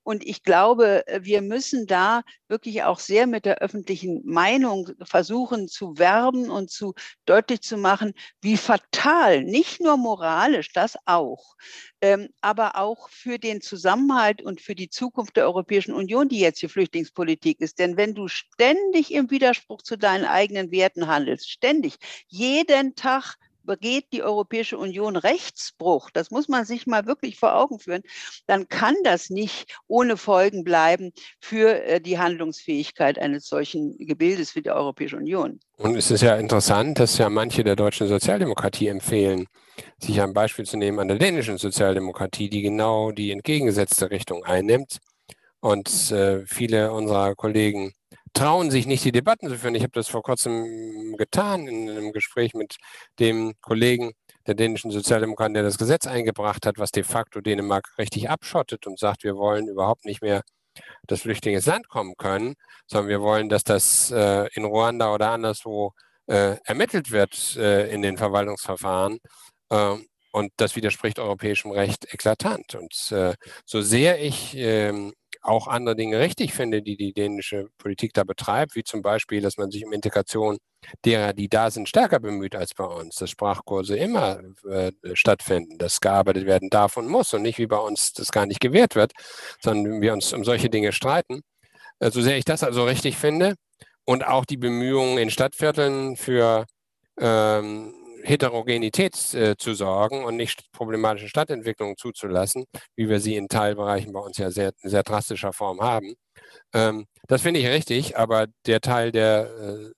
Und ich glaube, wir müssen da wirklich auch sehr mit der öffentlichen Meinung versuchen zu werben und zu deutlich zu machen, wie fatal, nicht nur moralisch, das auch, ähm, aber auch für den Zusammenhalt und für die Zukunft der Europäischen Union, die jetzt die Flüchtlingspolitik ist. Denn wenn du ständig im Widerspruch zu deinen eigenen Werten handelst, ständig, jeden Tag begeht die Europäische Union Rechtsbruch, das muss man sich mal wirklich vor Augen führen, dann kann das nicht ohne Folgen bleiben für äh, die Handlungsfähigkeit eines solchen Gebildes wie der Europäischen Union. Und es ist ja interessant, dass ja manche der deutschen Sozialdemokratie empfehlen, sich ein Beispiel zu nehmen an der dänischen Sozialdemokratie, die genau die entgegengesetzte Richtung einnimmt. Und äh, viele unserer Kollegen trauen sich nicht, die Debatten zu führen. Ich habe das vor kurzem getan in einem Gespräch mit dem Kollegen der dänischen Sozialdemokraten, der das Gesetz eingebracht hat, was de facto Dänemark richtig abschottet und sagt, wir wollen überhaupt nicht mehr, dass Flüchtlinge ins Land kommen können, sondern wir wollen, dass das äh, in Ruanda oder anderswo äh, ermittelt wird äh, in den Verwaltungsverfahren. Ähm, und das widerspricht europäischem Recht eklatant. Und äh, so sehr ich ähm, auch andere Dinge richtig finde, die die dänische Politik da betreibt, wie zum Beispiel, dass man sich um Integration derer, die da sind, stärker bemüht als bei uns, dass Sprachkurse immer äh, stattfinden, dass gearbeitet werden darf und muss und nicht wie bei uns das gar nicht gewährt wird, sondern wir uns um solche Dinge streiten. Äh, so sehr ich das also richtig finde und auch die Bemühungen in Stadtvierteln für ähm, Heterogenität äh, zu sorgen und nicht problematische Stadtentwicklungen zuzulassen, wie wir sie in Teilbereichen bei uns ja sehr, sehr drastischer Form haben. Ähm, das finde ich richtig, aber der Teil, der äh,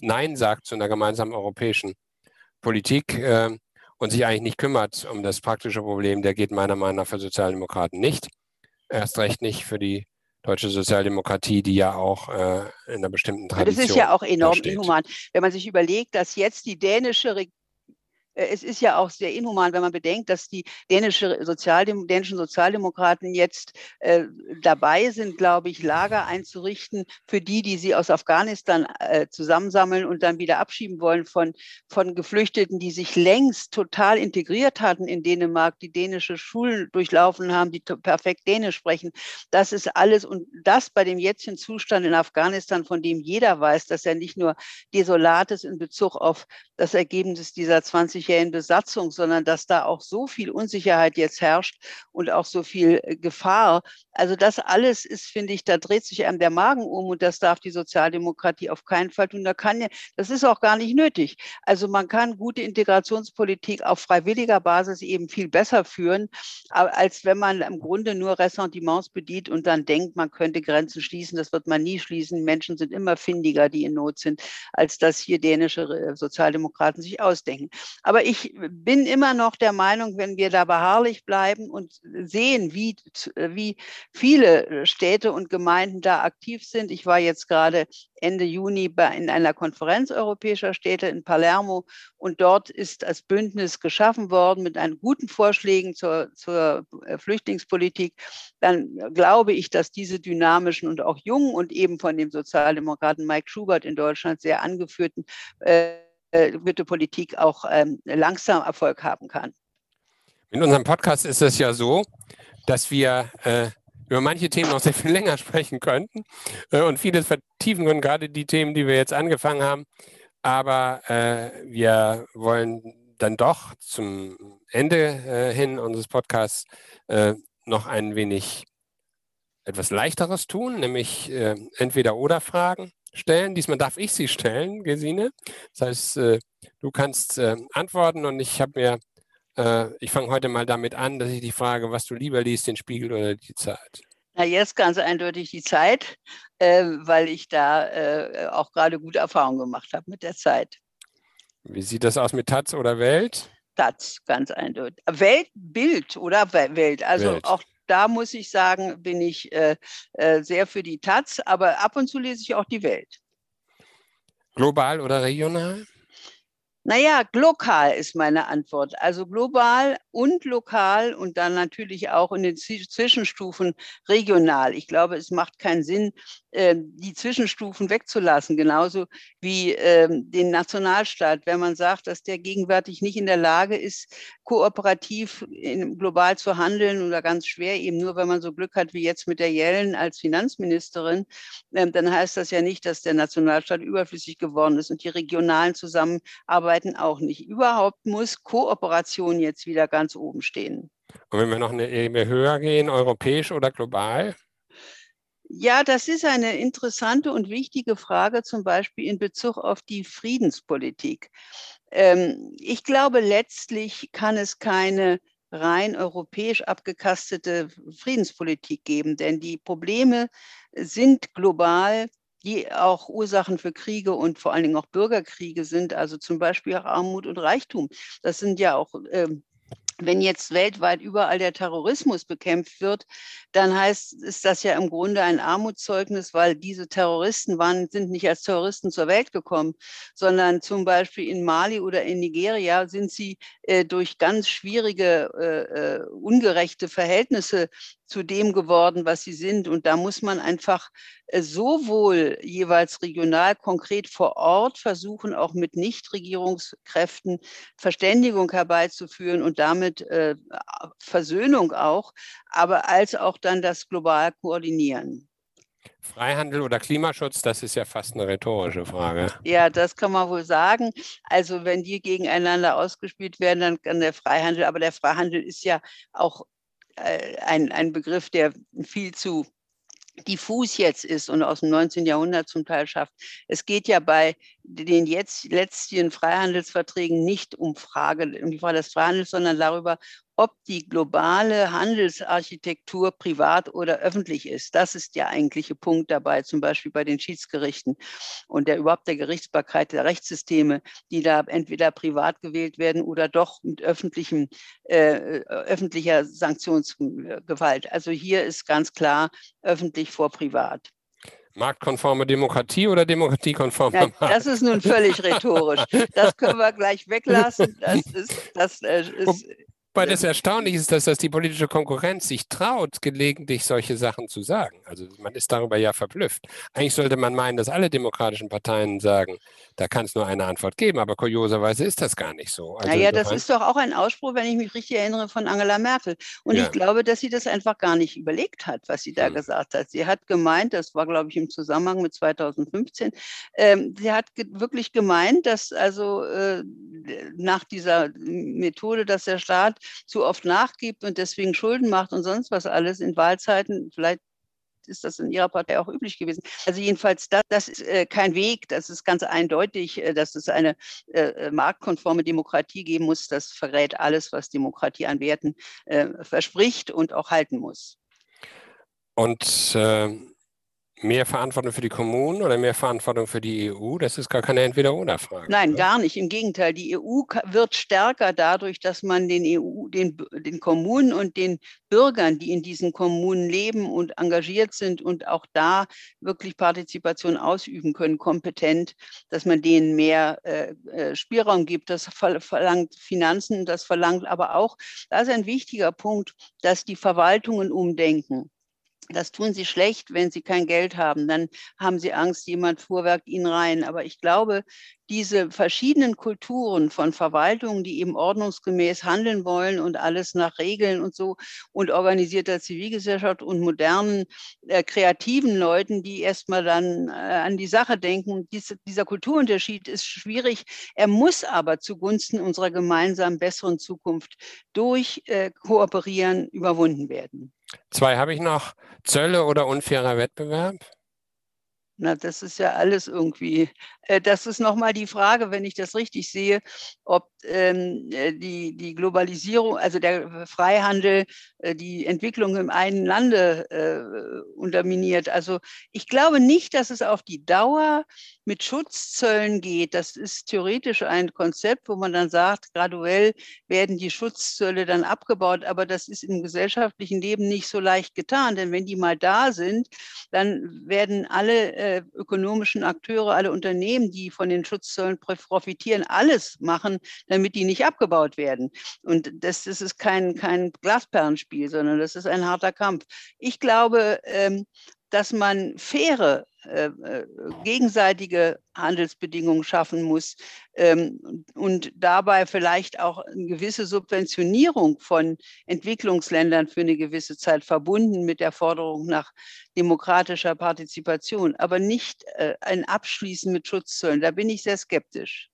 Nein sagt zu einer gemeinsamen europäischen Politik äh, und sich eigentlich nicht kümmert um das praktische Problem, der geht meiner Meinung nach für Sozialdemokraten nicht. Erst recht nicht für die deutsche Sozialdemokratie, die ja auch äh, in einer bestimmten Tradition. Das ist ja auch enorm inhuman. Wenn man sich überlegt, dass jetzt die dänische Regierung es ist ja auch sehr inhuman, wenn man bedenkt, dass die dänische Sozialdem dänischen Sozialdemokraten jetzt äh, dabei sind, glaube ich, Lager einzurichten für die, die sie aus Afghanistan äh, zusammensammeln und dann wieder abschieben wollen von, von Geflüchteten, die sich längst total integriert hatten in Dänemark, die dänische Schulen durchlaufen haben, die perfekt Dänisch sprechen. Das ist alles und das bei dem jetzigen Zustand in Afghanistan, von dem jeder weiß, dass er nicht nur desolat ist in Bezug auf das Ergebnis dieser 20 offiziellen Besatzung, sondern dass da auch so viel Unsicherheit jetzt herrscht und auch so viel äh, Gefahr. Also das alles ist, finde ich, da dreht sich einem der Magen um und das darf die Sozialdemokratie auf keinen Fall tun. Da kann das ist auch gar nicht nötig. Also man kann gute Integrationspolitik auf freiwilliger Basis eben viel besser führen, als wenn man im Grunde nur Ressentiments bedient und dann denkt, man könnte Grenzen schließen. Das wird man nie schließen. Menschen sind immer findiger, die in Not sind, als das hier dänische äh, Sozialdemokraten sich ausdenken. Aber ich bin immer noch der Meinung, wenn wir da beharrlich bleiben und sehen, wie, wie viele Städte und Gemeinden da aktiv sind. Ich war jetzt gerade Ende Juni bei, in einer Konferenz europäischer Städte in Palermo und dort ist das Bündnis geschaffen worden mit einen guten Vorschlägen zur, zur äh, Flüchtlingspolitik. Dann glaube ich, dass diese dynamischen und auch jungen und eben von dem Sozialdemokraten Mike Schubert in Deutschland sehr angeführten äh, gute Politik auch ähm, langsam Erfolg haben kann. In unserem Podcast ist es ja so, dass wir äh, über manche Themen noch sehr viel länger sprechen könnten äh, und vieles vertiefen können, gerade die Themen, die wir jetzt angefangen haben. Aber äh, wir wollen dann doch zum Ende äh, hin unseres Podcasts äh, noch ein wenig etwas Leichteres tun, nämlich äh, entweder oder Fragen stellen. Diesmal darf ich sie stellen, Gesine. Das heißt, äh, du kannst antworten und ich habe mir äh, ich fange heute mal damit an, dass ich die frage, was du lieber liest, den Spiegel oder die Zeit? Na, jetzt ganz eindeutig die Zeit, äh, weil ich da äh, auch gerade gute Erfahrungen gemacht habe mit der Zeit. Wie sieht das aus mit Taz oder Welt? Taz, ganz eindeutig. Weltbild oder Welt. Also Welt. auch da muss ich sagen, bin ich äh, äh, sehr für die Taz, aber ab und zu lese ich auch die Welt. Global oder regional? Naja, lokal ist meine Antwort. Also global und lokal und dann natürlich auch in den Zwischenstufen regional. Ich glaube, es macht keinen Sinn, ähm, die Zwischenstufen wegzulassen, genauso wie ähm, den Nationalstaat. Wenn man sagt, dass der gegenwärtig nicht in der Lage ist, kooperativ global zu handeln oder ganz schwer, eben nur wenn man so Glück hat wie jetzt mit der Yellen als Finanzministerin, ähm, dann heißt das ja nicht, dass der Nationalstaat überflüssig geworden ist und die regionalen Zusammenarbeiten auch nicht. Überhaupt muss Kooperation jetzt wieder ganz oben stehen. Und wenn wir noch eine Ebene höher gehen, europäisch oder global? Ja, das ist eine interessante und wichtige Frage, zum Beispiel in Bezug auf die Friedenspolitik. Ähm, ich glaube, letztlich kann es keine rein europäisch abgekastete Friedenspolitik geben, denn die Probleme sind global die auch Ursachen für Kriege und vor allen Dingen auch Bürgerkriege sind, also zum Beispiel auch Armut und Reichtum. Das sind ja auch ähm, wenn jetzt weltweit überall der Terrorismus bekämpft wird, dann heißt ist das ja im Grunde ein Armutszeugnis, weil diese Terroristen waren, sind nicht als Terroristen zur Welt gekommen, sondern zum Beispiel in Mali oder in Nigeria sind sie äh, durch ganz schwierige, äh, äh ungerechte Verhältnisse zu dem geworden, was sie sind. Und da muss man einfach äh, sowohl jeweils regional konkret vor Ort versuchen, auch mit Nichtregierungskräften Verständigung herbeizuführen und damit äh, Versöhnung auch, aber als auch dann das global koordinieren. Freihandel oder Klimaschutz, das ist ja fast eine rhetorische Frage. Ja, das kann man wohl sagen. Also wenn die gegeneinander ausgespielt werden, dann kann der Freihandel, aber der Freihandel ist ja auch ein, ein Begriff, der viel zu diffus jetzt ist und aus dem 19. Jahrhundert zum Teil schafft. Es geht ja bei den jetzt letzten Freihandelsverträgen nicht um Frage, um die Frage des Freihandels, sondern darüber, ob die globale Handelsarchitektur privat oder öffentlich ist. Das ist der eigentliche Punkt dabei, zum Beispiel bei den Schiedsgerichten und der überhaupt der Gerichtsbarkeit der Rechtssysteme, die da entweder privat gewählt werden oder doch mit öffentlichem, äh, öffentlicher Sanktionsgewalt. Also hier ist ganz klar öffentlich vor privat. Marktkonforme Demokratie oder demokratiekonforme ja, Das ist nun völlig rhetorisch. Das können wir gleich weglassen. Das ist, das äh, ist Weil das erstaunlich ist, dass das die politische Konkurrenz sich traut, gelegentlich solche Sachen zu sagen. Also man ist darüber ja verblüfft. Eigentlich sollte man meinen, dass alle demokratischen Parteien sagen, da kann es nur eine Antwort geben, aber kurioserweise ist das gar nicht so. Also naja, das ist doch auch ein Ausspruch, wenn ich mich richtig erinnere, von Angela Merkel. Und ja. ich glaube, dass sie das einfach gar nicht überlegt hat, was sie da hm. gesagt hat. Sie hat gemeint, das war, glaube ich, im Zusammenhang mit 2015, ähm, sie hat ge wirklich gemeint, dass also äh, nach dieser Methode, dass der Staat zu oft nachgibt und deswegen Schulden macht und sonst was alles in Wahlzeiten, vielleicht ist das in Ihrer Partei auch üblich gewesen. Also jedenfalls, das, das ist äh, kein Weg, das ist ganz eindeutig, äh, dass es eine äh, äh marktkonforme Demokratie geben muss. Das verrät alles, was Demokratie an Werten äh, verspricht und auch halten muss. Und ähm, mehr Verantwortung für die Kommunen oder mehr Verantwortung für die EU? Das ist gar keine Entweder-Oder-Frage. Nein, oder? gar nicht. Im Gegenteil, die EU wird stärker dadurch, dass man den EU, den, den Kommunen und den Bürgern, die in diesen Kommunen leben und engagiert sind und auch da wirklich Partizipation ausüben können, kompetent, dass man denen mehr äh, äh Spielraum gibt. Das verlangt Finanzen, das verlangt aber auch, das ist ein wichtiger Punkt, dass die Verwaltungen umdenken. Das tun sie schlecht, wenn sie kein Geld haben. Dann haben sie Angst, jemand fuhrwerkt ihnen rein. Aber ich glaube, diese verschiedenen Kulturen von Verwaltungen, die eben ordnungsgemäß handeln wollen und alles nach Regeln und so und organisierter Zivilgesellschaft und modernen, äh, kreativen Leuten, die erstmal dann äh, an die Sache denken. Dies, dieser Kulturunterschied ist schwierig. Er muss aber zugunsten unserer gemeinsamen besseren Zukunft durch äh, Kooperieren überwunden werden. Zwei habe ich noch. Zölle oder unfairer Wettbewerb? Na, das ist ja alles irgendwie. Äh, das ist nochmal die Frage, wenn ich das richtig sehe, ob ähm, äh, die, die Globalisierung, also der Freihandel, äh, die Entwicklung im einen Lande äh, unterminiert. Also ich glaube nicht, dass es auf die Dauer mit Schutzzöllen geht. Das ist theoretisch ein Konzept, wo man dann sagt, graduell werden die Schutzzölle dann abgebaut, aber das ist im gesellschaftlichen Leben nicht so leicht getan, denn wenn die mal da sind, dann werden alle äh, ökonomischen Akteure, alle Unternehmen, die von den Schutzzöllen profitieren, alles machen, damit die nicht abgebaut werden. Und das, das ist kein, kein Glasperlenspiel, sondern das ist ein harter Kampf. Ich glaube, ähm, dass man faire äh, äh, gegenseitige Handelsbedingungen schaffen muss ähm, und dabei vielleicht auch eine gewisse Subventionierung von Entwicklungsländern für eine gewisse Zeit verbunden mit der Forderung nach demokratischer Partizipation, aber nicht äh, ein Abschließen mit Schutzzöllen. Da bin ich sehr skeptisch.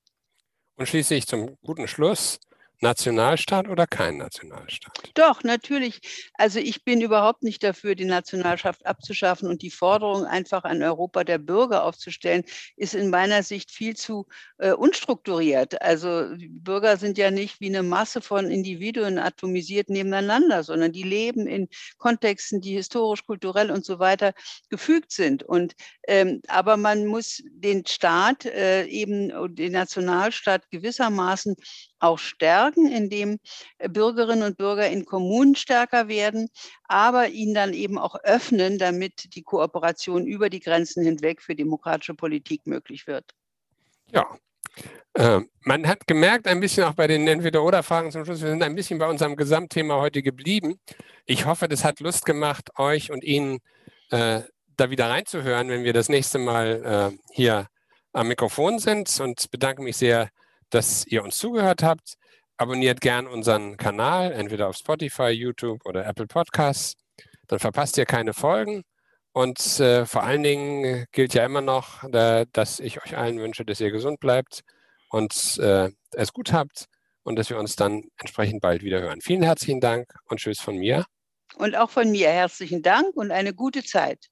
Und schließlich zum guten Schluss. Nationalstaat oder kein Nationalstaat? Doch, natürlich. Also ich bin überhaupt nicht dafür, die Nationalschaft abzuschaffen und die Forderung, einfach ein Europa der Bürger aufzustellen, ist in meiner Sicht viel zu äh, unstrukturiert. Also Bürger sind ja nicht wie eine Masse von Individuen atomisiert nebeneinander, sondern die leben in Kontexten, die historisch, kulturell und so weiter gefügt sind. Und ähm, aber man muss den Staat äh, eben den Nationalstaat gewissermaßen auch stärken, indem äh, Bürgerinnen und Bürger in Kommunen stärker werden, aber ihn dann eben auch öffnen, damit die Kooperation über die Grenzen hinweg für demokratische Politik möglich wird. Ja, äh, man hat gemerkt, ein bisschen auch bei den Entweder-Oder-Fragen zum Schluss, wir sind ein bisschen bei unserem Gesamtthema heute geblieben. Ich hoffe, das hat Lust gemacht, euch und Ihnen äh, da wieder reinzuhören, wenn wir das nächste Mal äh, hier am Mikrofon sind und bedanke mich sehr dass ihr uns zugehört habt. Abonniert gern unseren Kanal, entweder auf Spotify, YouTube oder Apple Podcasts. Dann verpasst ihr keine Folgen. Und äh, vor allen Dingen gilt ja immer noch, äh, dass ich euch allen wünsche, dass ihr gesund bleibt und äh, es gut habt und dass wir uns dann entsprechend bald wieder hören. Vielen herzlichen Dank und tschüss von mir. Und auch von mir herzlichen Dank und eine gute Zeit.